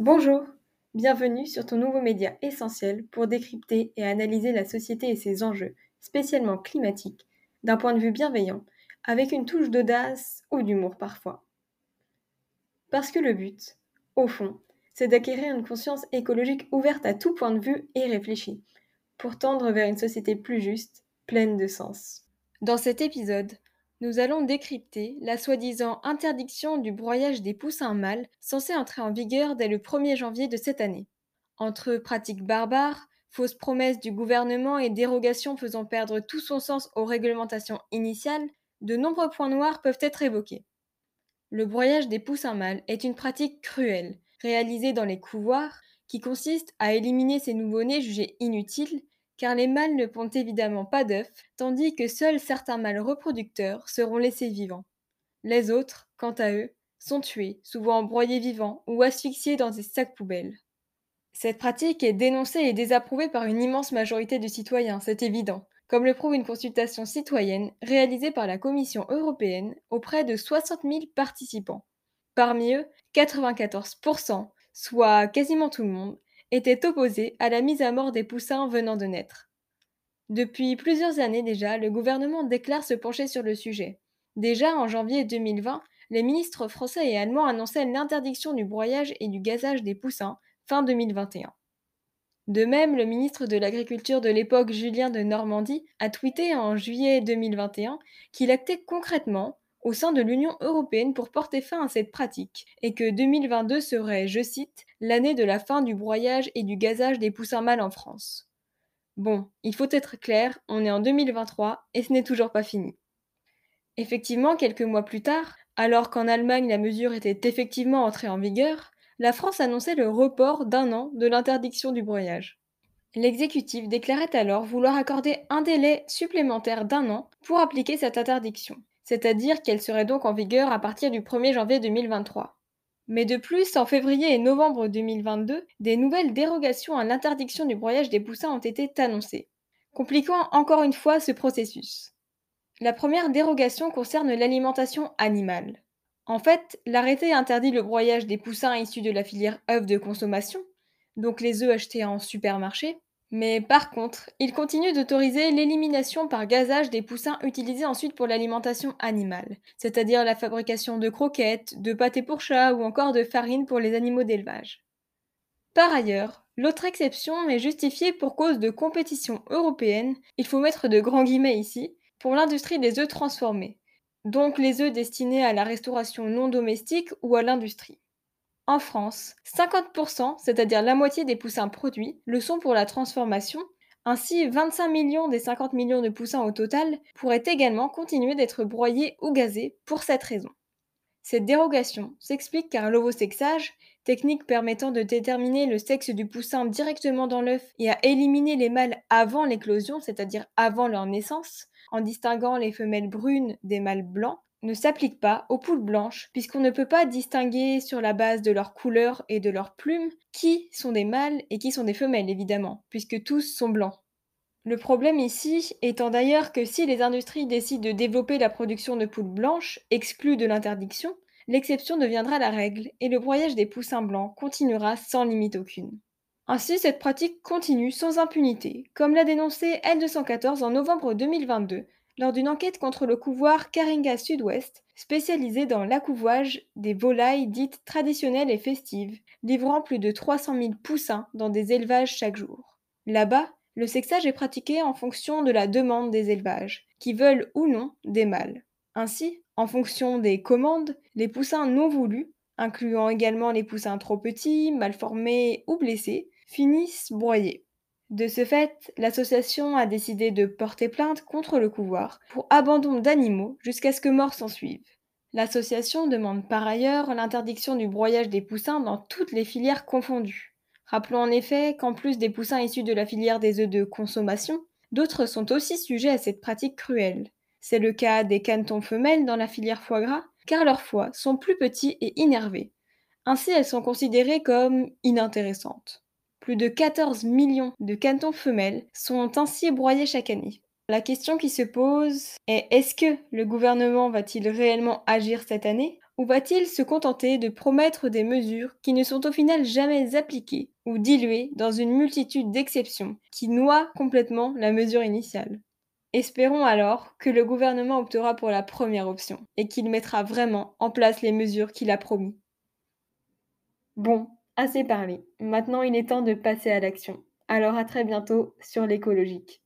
Bonjour, bienvenue sur ton nouveau média essentiel pour décrypter et analyser la société et ses enjeux, spécialement climatiques, d'un point de vue bienveillant, avec une touche d'audace ou d'humour parfois. Parce que le but, au fond, c'est d'acquérir une conscience écologique ouverte à tout point de vue et réfléchie, pour tendre vers une société plus juste, pleine de sens. Dans cet épisode, nous allons décrypter la soi-disant interdiction du broyage des poussins mâles censée entrer en vigueur dès le 1er janvier de cette année. Entre pratiques barbares, fausses promesses du gouvernement et dérogations faisant perdre tout son sens aux réglementations initiales, de nombreux points noirs peuvent être évoqués. Le broyage des poussins mâles est une pratique cruelle, réalisée dans les couvoirs, qui consiste à éliminer ces nouveau-nés jugés inutiles car les mâles ne pondent évidemment pas d'œufs, tandis que seuls certains mâles reproducteurs seront laissés vivants. Les autres, quant à eux, sont tués, souvent broyés vivants ou asphyxiés dans des sacs poubelles. Cette pratique est dénoncée et désapprouvée par une immense majorité de citoyens, c'est évident, comme le prouve une consultation citoyenne réalisée par la Commission européenne auprès de 60 000 participants. Parmi eux, 94%, soit quasiment tout le monde, était opposé à la mise à mort des poussins venant de naître. Depuis plusieurs années déjà, le gouvernement déclare se pencher sur le sujet. Déjà en janvier 2020, les ministres français et allemands annonçaient l'interdiction du broyage et du gazage des poussins fin 2021. De même, le ministre de l'Agriculture de l'époque, Julien de Normandie, a tweeté en juillet 2021 qu'il actait concrètement au sein de l'Union européenne pour porter fin à cette pratique, et que 2022 serait, je cite, l'année de la fin du broyage et du gazage des poussins mâles en France. Bon, il faut être clair, on est en 2023 et ce n'est toujours pas fini. Effectivement, quelques mois plus tard, alors qu'en Allemagne la mesure était effectivement entrée en vigueur, la France annonçait le report d'un an de l'interdiction du broyage. L'exécutif déclarait alors vouloir accorder un délai supplémentaire d'un an pour appliquer cette interdiction c'est-à-dire qu'elle serait donc en vigueur à partir du 1er janvier 2023. Mais de plus, en février et novembre 2022, des nouvelles dérogations à l'interdiction du broyage des poussins ont été annoncées, compliquant encore une fois ce processus. La première dérogation concerne l'alimentation animale. En fait, l'arrêté interdit le broyage des poussins issus de la filière œufs de consommation, donc les œufs achetés en supermarché, mais par contre, il continue d'autoriser l'élimination par gazage des poussins utilisés ensuite pour l'alimentation animale, c'est-à-dire la fabrication de croquettes, de pâtés pour chats ou encore de farine pour les animaux d'élevage. Par ailleurs, l'autre exception est justifiée pour cause de compétition européenne, il faut mettre de grands guillemets ici, pour l'industrie des œufs transformés, donc les œufs destinés à la restauration non domestique ou à l'industrie. En France, 50%, c'est-à-dire la moitié des poussins produits, le sont pour la transformation. Ainsi, 25 millions des 50 millions de poussins au total pourraient également continuer d'être broyés ou gazés pour cette raison. Cette dérogation s'explique car l'ovosexage, technique permettant de déterminer le sexe du poussin directement dans l'œuf et à éliminer les mâles avant l'éclosion, c'est-à-dire avant leur naissance, en distinguant les femelles brunes des mâles blancs, ne s'applique pas aux poules blanches, puisqu'on ne peut pas distinguer sur la base de leur couleur et de leur plume qui sont des mâles et qui sont des femelles, évidemment, puisque tous sont blancs. Le problème ici étant d'ailleurs que si les industries décident de développer la production de poules blanches, exclues de l'interdiction, l'exception deviendra la règle et le broyage des poussins blancs continuera sans limite aucune. Ainsi, cette pratique continue sans impunité, comme l'a dénoncé L214 en novembre 2022 lors d'une enquête contre le couvoir Karinga Sud-Ouest, spécialisé dans l'accouvoiage des volailles dites traditionnelles et festives, livrant plus de 300 000 poussins dans des élevages chaque jour. Là-bas, le sexage est pratiqué en fonction de la demande des élevages, qui veulent ou non des mâles. Ainsi, en fonction des commandes, les poussins non voulus, incluant également les poussins trop petits, mal formés ou blessés, finissent broyés. De ce fait, l'association a décidé de porter plainte contre le couvoir pour abandon d'animaux jusqu'à ce que mort s'ensuive. L'association demande par ailleurs l'interdiction du broyage des poussins dans toutes les filières confondues. Rappelons en effet qu'en plus des poussins issus de la filière des œufs de consommation, d'autres sont aussi sujets à cette pratique cruelle. C'est le cas des canetons femelles dans la filière foie gras, car leurs foies sont plus petits et innervés. Ainsi, elles sont considérées comme inintéressantes. Plus de 14 millions de canetons femelles sont ainsi broyés chaque année. La question qui se pose est est-ce que le gouvernement va-t-il réellement agir cette année Ou va-t-il se contenter de promettre des mesures qui ne sont au final jamais appliquées ou diluées dans une multitude d'exceptions qui noient complètement la mesure initiale? Espérons alors que le gouvernement optera pour la première option et qu'il mettra vraiment en place les mesures qu'il a promis. Bon, assez parlé. Maintenant il est temps de passer à l'action. Alors à très bientôt sur l'écologique.